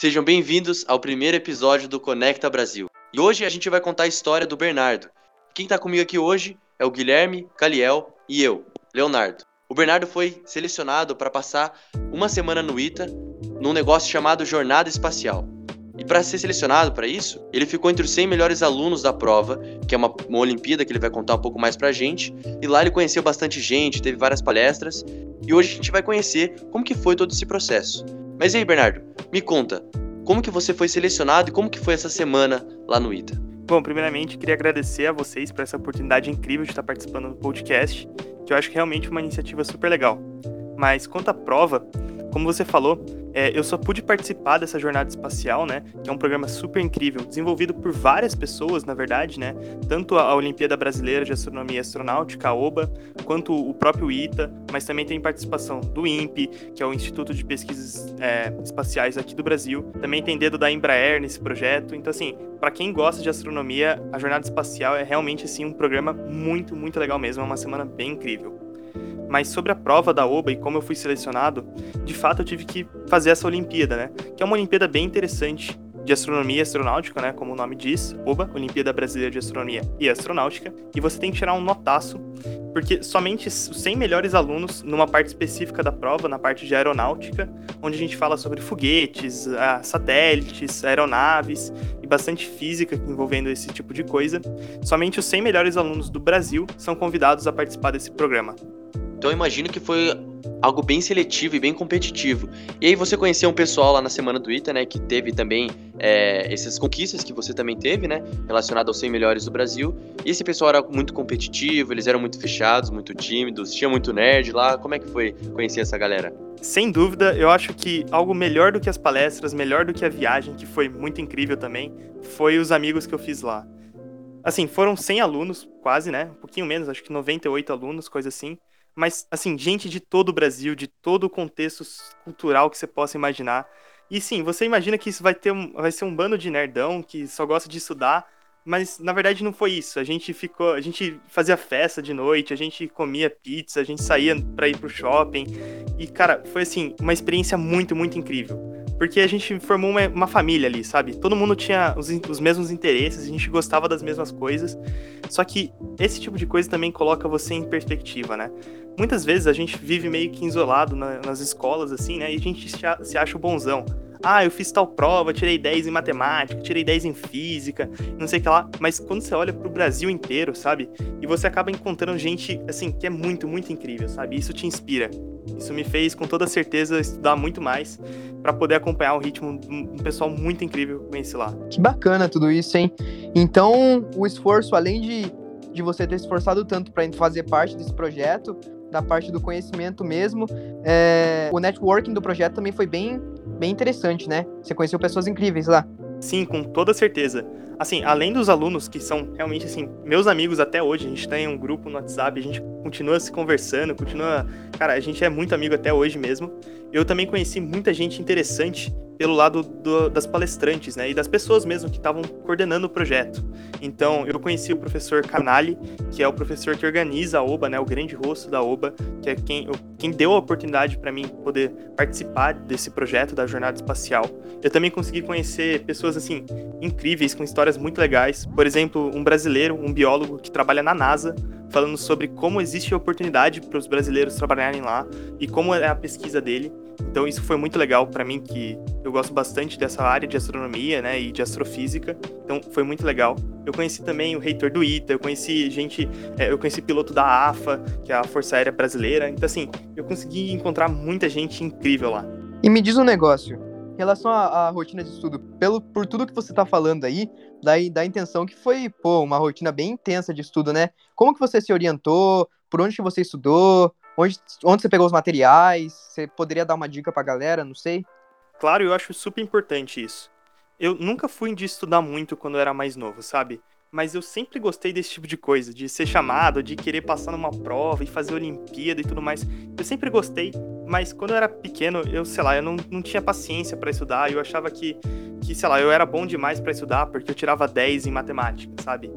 Sejam bem-vindos ao primeiro episódio do Conecta Brasil. E hoje a gente vai contar a história do Bernardo. Quem está comigo aqui hoje é o Guilherme, Caliel e eu, Leonardo. O Bernardo foi selecionado para passar uma semana no ITA num negócio chamado Jornada Espacial. E para ser selecionado para isso, ele ficou entre os 100 melhores alunos da prova, que é uma, uma Olimpíada que ele vai contar um pouco mais pra gente. E lá ele conheceu bastante gente, teve várias palestras. E hoje a gente vai conhecer como que foi todo esse processo. Mas e aí, Bernardo, me conta, como que você foi selecionado e como que foi essa semana lá no ITA? Bom, primeiramente, queria agradecer a vocês por essa oportunidade incrível de estar participando do podcast, que eu acho que é realmente uma iniciativa super legal. Mas quanto à prova, como você falou, é, eu só pude participar dessa jornada espacial, né? Que é um programa super incrível, desenvolvido por várias pessoas, na verdade, né? Tanto a Olimpíada Brasileira de Astronomia e Astronáutica, a OBA, quanto o próprio ITA, mas também tem participação do INPE, que é o Instituto de Pesquisas é, Espaciais aqui do Brasil. Também tem dedo da Embraer nesse projeto. Então, assim, para quem gosta de astronomia, a jornada espacial é realmente assim um programa muito, muito legal mesmo. É uma semana bem incrível. Mas sobre a prova da OBA e como eu fui selecionado, de fato eu tive que fazer essa Olimpíada, né? Que é uma Olimpíada bem interessante de astronomia e astronáutica, né? Como o nome diz, OBA, Olimpíada Brasileira de Astronomia e Astronáutica. E você tem que tirar um notaço, porque somente os 100 melhores alunos, numa parte específica da prova, na parte de aeronáutica, onde a gente fala sobre foguetes, satélites, aeronaves e bastante física envolvendo esse tipo de coisa, somente os 100 melhores alunos do Brasil são convidados a participar desse programa. Então eu imagino que foi algo bem seletivo e bem competitivo. E aí você conheceu um pessoal lá na semana do ITA, né, que teve também é, essas conquistas que você também teve, né, relacionado aos 100 melhores do Brasil. E esse pessoal era muito competitivo, eles eram muito fechados, muito tímidos, tinha muito nerd lá. Como é que foi conhecer essa galera? Sem dúvida, eu acho que algo melhor do que as palestras, melhor do que a viagem, que foi muito incrível também, foi os amigos que eu fiz lá. Assim, foram 100 alunos, quase, né? Um pouquinho menos, acho que 98 alunos, coisa assim mas assim, gente de todo o Brasil, de todo o contexto cultural que você possa imaginar. E sim, você imagina que isso vai ter um, vai ser um bando de nerdão que só gosta de estudar, mas na verdade não foi isso. A gente ficou, a gente fazia festa de noite, a gente comia pizza, a gente saía para ir pro shopping. E cara, foi assim, uma experiência muito, muito incrível porque a gente formou uma, uma família ali, sabe? Todo mundo tinha os, os, mesmos interesses, a gente gostava das mesmas coisas. Só que esse tipo de coisa também coloca você em perspectiva, né? Muitas vezes a gente vive meio que isolado na, nas escolas, assim, né? E a gente se acha o bonzão ah, eu fiz tal prova, tirei 10 em matemática, tirei 10 em física, não sei o que lá. Mas quando você olha pro Brasil inteiro, sabe? E você acaba encontrando gente, assim, que é muito, muito incrível, sabe? Isso te inspira. Isso me fez, com toda certeza, estudar muito mais para poder acompanhar o ritmo de um pessoal muito incrível que conheci lá. Que bacana tudo isso, hein? Então, o esforço, além de, de você ter esforçado tanto para fazer parte desse projeto, da parte do conhecimento mesmo, é, o networking do projeto também foi bem bem interessante, né? Você conheceu pessoas incríveis lá. Sim, com toda certeza. Assim, além dos alunos que são realmente assim, meus amigos até hoje, a gente tem um grupo no WhatsApp, a gente continua se conversando, continua, cara, a gente é muito amigo até hoje mesmo. Eu também conheci muita gente interessante pelo lado do, das palestrantes, né, e das pessoas mesmo que estavam coordenando o projeto. Então, eu conheci o professor Canali, que é o professor que organiza a OBA, né, o grande rosto da OBA, que é quem, quem deu a oportunidade para mim poder participar desse projeto da jornada espacial. Eu também consegui conhecer pessoas assim incríveis com histórias muito legais. Por exemplo, um brasileiro, um biólogo que trabalha na NASA, falando sobre como existe oportunidade para os brasileiros trabalharem lá e como é a pesquisa dele. Então isso foi muito legal para mim que eu gosto bastante dessa área de astronomia, né, e de astrofísica. Então foi muito legal. Eu conheci também o reitor do ITA, eu conheci gente, é, eu conheci piloto da AFA, que é a Força Aérea Brasileira. Então assim, eu consegui encontrar muita gente incrível lá. E me diz um negócio, em relação à, à rotina de estudo, pelo por tudo que você está falando aí, dá, dá a intenção que foi, pô, uma rotina bem intensa de estudo, né? Como que você se orientou? Por onde que você estudou? Onde, onde você pegou os materiais? Você poderia dar uma dica pra galera? Não sei. Claro, eu acho super importante isso. Eu nunca fui de estudar muito quando eu era mais novo, sabe? Mas eu sempre gostei desse tipo de coisa, de ser chamado, de querer passar numa prova e fazer Olimpíada e tudo mais. Eu sempre gostei, mas quando eu era pequeno, eu, sei lá, eu não, não tinha paciência para estudar, eu achava que, que, sei lá, eu era bom demais para estudar porque eu tirava 10 em matemática, sabe?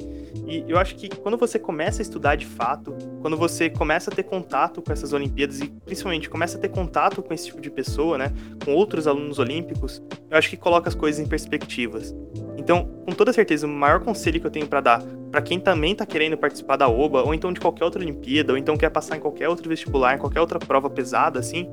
E eu acho que quando você começa a estudar de fato, quando você começa a ter contato com essas Olimpíadas e principalmente começa a ter contato com esse tipo de pessoa, né, com outros alunos olímpicos, eu acho que coloca as coisas em perspectivas. Então, com toda certeza, o maior conselho que eu tenho para dar para quem também tá querendo participar da OBA, ou então de qualquer outra Olimpíada, ou então quer passar em qualquer outro vestibular, em qualquer outra prova pesada, assim,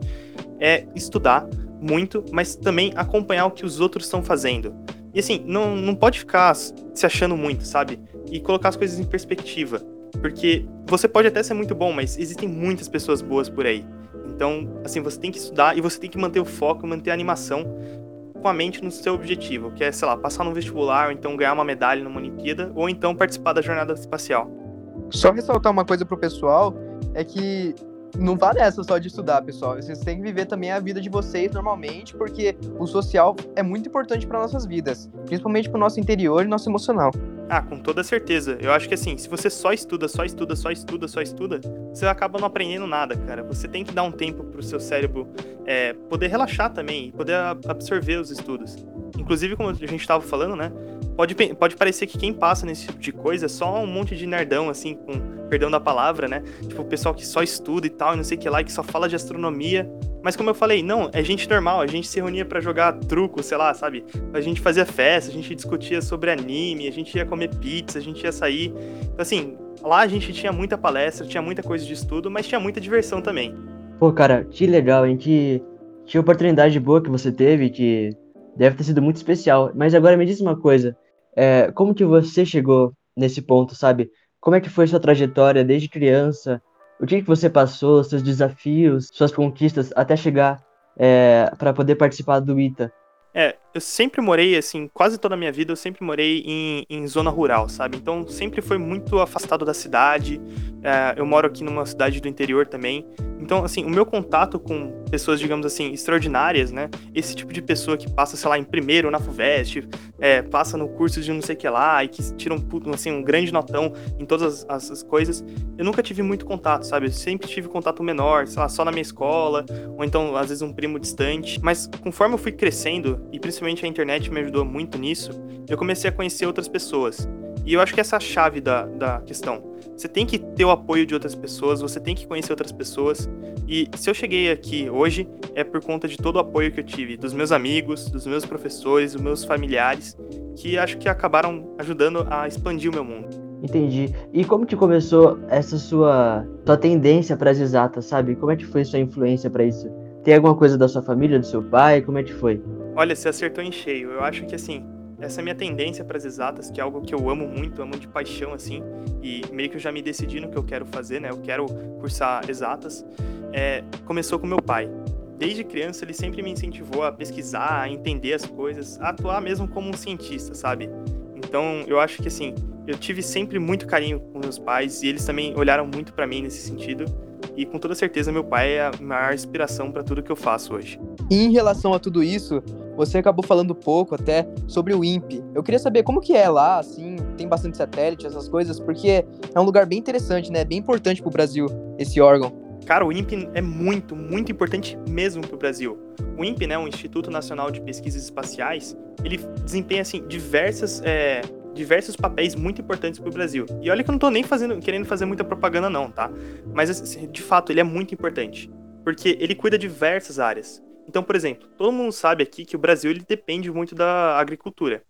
é estudar muito, mas também acompanhar o que os outros estão fazendo. E assim, não, não pode ficar se achando muito, sabe? E colocar as coisas em perspectiva. Porque você pode até ser muito bom, mas existem muitas pessoas boas por aí. Então, assim, você tem que estudar e você tem que manter o foco, manter a animação com a mente no seu objetivo, que é, sei lá, passar no vestibular, ou então ganhar uma medalha numa Olimpíada, ou então participar da jornada espacial. Só ressaltar uma coisa pro pessoal, é que não vale essa só de estudar, pessoal. Vocês têm que viver também a vida de vocês normalmente, porque o social é muito importante para nossas vidas, principalmente para o nosso interior e nosso emocional. Ah, com toda certeza. Eu acho que assim, se você só estuda, só estuda, só estuda, só estuda, você acaba não aprendendo nada, cara. Você tem que dar um tempo pro seu cérebro é, poder relaxar também poder absorver os estudos. Inclusive, como a gente estava falando, né? Pode, pode parecer que quem passa nesse tipo de coisa é só um monte de nerdão, assim, com perdão da palavra, né? Tipo, o pessoal que só estuda e tal, e não sei o que lá, e que só fala de astronomia. Mas como eu falei, não, é gente normal, a gente se reunia para jogar truco, sei lá, sabe? A gente fazia festa, a gente discutia sobre anime, a gente ia comer pizza, a gente ia sair. Então, assim, lá a gente tinha muita palestra, tinha muita coisa de estudo, mas tinha muita diversão também. Pô, cara, que legal, hein? Que, que oportunidade boa que você teve, que deve ter sido muito especial. Mas agora me diz uma coisa, é, como que você chegou nesse ponto, sabe? Como é que foi sua trajetória desde criança? O que, que você passou, seus desafios, suas conquistas até chegar é, para poder participar do ITA? É, eu sempre morei, assim, quase toda a minha vida eu sempre morei em, em zona rural, sabe? Então sempre foi muito afastado da cidade. É, eu moro aqui numa cidade do interior também. Então, assim, o meu contato com pessoas, digamos assim, extraordinárias, né? Esse tipo de pessoa que passa, sei lá, em primeiro na FUVEST, é, passa no curso de não sei o que lá e que tira um, assim, um grande notão em todas as, as, coisas. Eu nunca tive muito contato, sabe? Eu sempre tive contato menor, sei lá, só na minha escola, ou então, às vezes, um primo distante. Mas conforme eu fui crescendo, e principalmente a internet me ajudou muito nisso, eu comecei a conhecer outras pessoas. E eu acho que essa é a chave da, da questão. Você tem que ter o apoio de outras pessoas, você tem que conhecer outras pessoas. E se eu cheguei aqui hoje, é por conta de todo o apoio que eu tive dos meus amigos, dos meus professores, dos meus familiares, que acho que acabaram ajudando a expandir o meu mundo. Entendi. E como que começou essa sua, sua tendência para as exatas, sabe? Como é que foi sua influência para isso? Tem alguma coisa da sua família, do seu pai? Como é que foi? Olha, você acertou em cheio. Eu acho que assim, essa minha tendência para as exatas, que é algo que eu amo muito, amo de paixão, assim, e meio que eu já me decidi no que eu quero fazer, né? Eu quero cursar exatas. É, começou com meu pai. Desde criança, ele sempre me incentivou a pesquisar, a entender as coisas, a atuar mesmo como um cientista, sabe? Então, eu acho que, assim, eu tive sempre muito carinho com meus pais e eles também olharam muito para mim nesse sentido. E com toda certeza, meu pai é a maior inspiração para tudo que eu faço hoje. E em relação a tudo isso, você acabou falando pouco até sobre o INPE. Eu queria saber como que é lá, assim, tem bastante satélite, essas coisas, porque é um lugar bem interessante, né? Bem importante pro Brasil, esse órgão. Cara, o INPE é muito, muito importante mesmo pro Brasil. O INPE, né, o Instituto Nacional de Pesquisas Espaciais, ele desempenha, assim, diversas... É diversos papéis muito importantes para o Brasil. E olha que eu não estou nem fazendo, querendo fazer muita propaganda não, tá? Mas assim, de fato ele é muito importante, porque ele cuida de diversas áreas. Então, por exemplo, todo mundo sabe aqui que o Brasil ele depende muito da agricultura.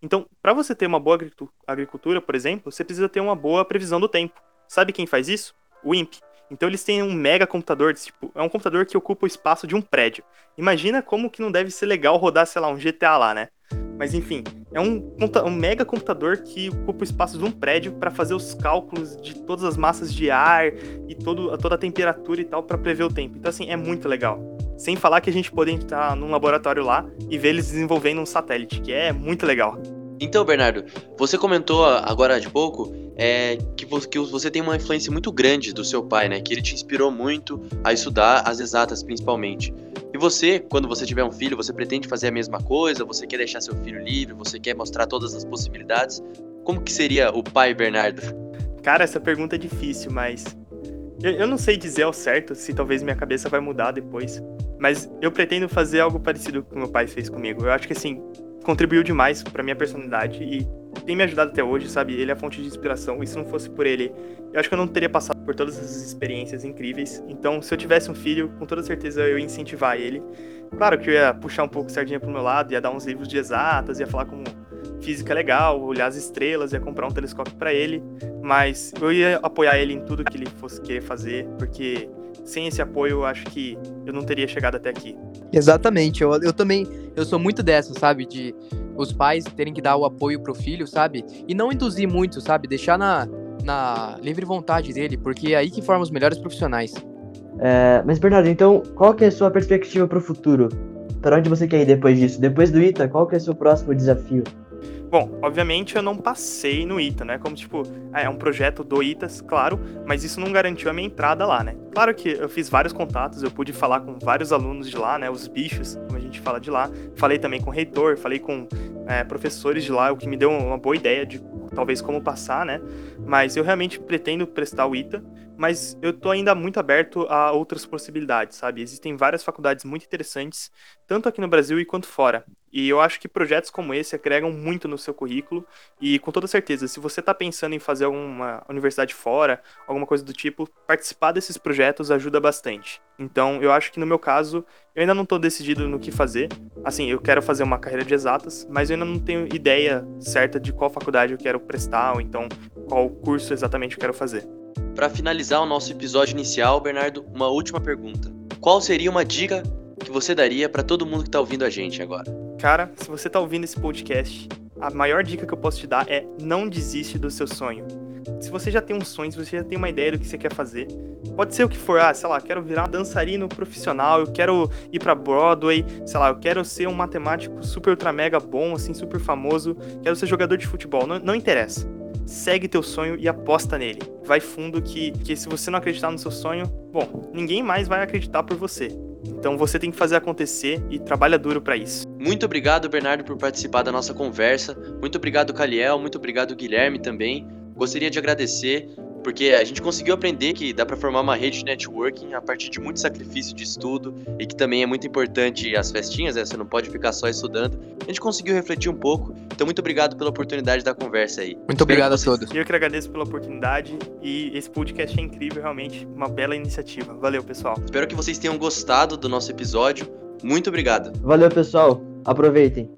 Então, para você ter uma boa agricultura, por exemplo, você precisa ter uma boa previsão do tempo. Sabe quem faz isso? O INPE. Então eles têm um mega computador, tipo, é um computador que ocupa o espaço de um prédio. Imagina como que não deve ser legal rodar, sei lá, um GTA lá, né? Mas enfim, é um, um mega computador que ocupa o espaço de um prédio para fazer os cálculos de todas as massas de ar e todo, toda a temperatura e tal para prever o tempo. Então assim, é muito legal. Sem falar que a gente pode entrar num laboratório lá e ver eles desenvolvendo um satélite, que é muito legal. Então, Bernardo, você comentou agora de pouco é, que, você tem uma influência muito grande do seu pai, né? Que ele te inspirou muito a estudar as exatas, principalmente. E você, quando você tiver um filho, você pretende fazer a mesma coisa? Você quer deixar seu filho livre? Você quer mostrar todas as possibilidades? como que seria o pai Bernardo? Cara, essa pergunta é difícil, mas eu, eu não sei dizer ao certo se talvez minha cabeça vai mudar depois. Mas eu pretendo fazer algo parecido com meu pai fez comigo. Eu acho que assim, contribuiu demais para minha personalidade e tem me ajudado até hoje, sabe? Ele é a fonte de inspiração. E se não fosse por ele, eu acho que eu não teria passado por todas essas experiências incríveis. Então, se eu tivesse um filho, com toda certeza eu ia incentivar ele. Claro que eu ia puxar um pouco sardinha pro meu lado, ia dar uns livros de exatas, ia falar como física é legal, olhar as estrelas, ia comprar um telescópio para ele, mas eu ia apoiar ele em tudo que ele fosse querer fazer, porque sem esse apoio eu acho que eu não teria chegado até aqui. Exatamente, eu, eu também, eu sou muito dessa, sabe, de os pais terem que dar o apoio pro filho, sabe, e não induzir muito, sabe, deixar na, na livre vontade dele, porque é aí que forma os melhores profissionais. É, mas, Bernardo, então, qual que é a sua perspectiva para o futuro? Para onde você quer ir depois disso? Depois do ITA, qual que é o seu próximo desafio? Bom, obviamente eu não passei no ITA, né? Como, tipo, é um projeto do ITAS, claro, mas isso não garantiu a minha entrada lá, né? Claro que eu fiz vários contatos, eu pude falar com vários alunos de lá, né? Os bichos, como a gente fala de lá. Falei também com o reitor, falei com é, professores de lá, o que me deu uma boa ideia de talvez como passar, né? Mas eu realmente pretendo prestar o ITA, mas eu tô ainda muito aberto a outras possibilidades, sabe? Existem várias faculdades muito interessantes, tanto aqui no Brasil e quanto fora. E eu acho que projetos como esse agregam muito no seu currículo e com toda certeza, se você está pensando em fazer alguma universidade fora, alguma coisa do tipo, participar desses projetos ajuda bastante. Então, eu acho que no meu caso, eu ainda não estou decidido no que fazer. Assim, eu quero fazer uma carreira de exatas, mas eu ainda não tenho ideia certa de qual faculdade eu quero prestar ou então qual curso exatamente eu quero fazer. Para finalizar o nosso episódio inicial, Bernardo, uma última pergunta. Qual seria uma dica que você daria para todo mundo que está ouvindo a gente agora? Cara, se você está ouvindo esse podcast, a maior dica que eu posso te dar é não desiste do seu sonho. Se você já tem um sonho, se você já tem uma ideia do que você quer fazer, pode ser o que for, ah, sei lá, quero virar dançarino profissional, eu quero ir para Broadway, sei lá, eu quero ser um matemático super ultra mega bom, assim, super famoso, quero ser jogador de futebol, não, não interessa segue teu sonho e aposta nele. Vai fundo que, que se você não acreditar no seu sonho, bom, ninguém mais vai acreditar por você. Então você tem que fazer acontecer e trabalha duro para isso. Muito obrigado, Bernardo, por participar da nossa conversa. Muito obrigado, Caliel. Muito obrigado, Guilherme, também. Gostaria de agradecer porque a gente conseguiu aprender que dá para formar uma rede de networking a partir de muito sacrifício de estudo e que também é muito importante as festinhas, né? você não pode ficar só estudando. A gente conseguiu refletir um pouco, então muito obrigado pela oportunidade da conversa aí. Muito Espero obrigado a todos. Eu que agradeço pela oportunidade e esse podcast é incrível, realmente, uma bela iniciativa. Valeu, pessoal. Espero que vocês tenham gostado do nosso episódio. Muito obrigado. Valeu, pessoal. Aproveitem.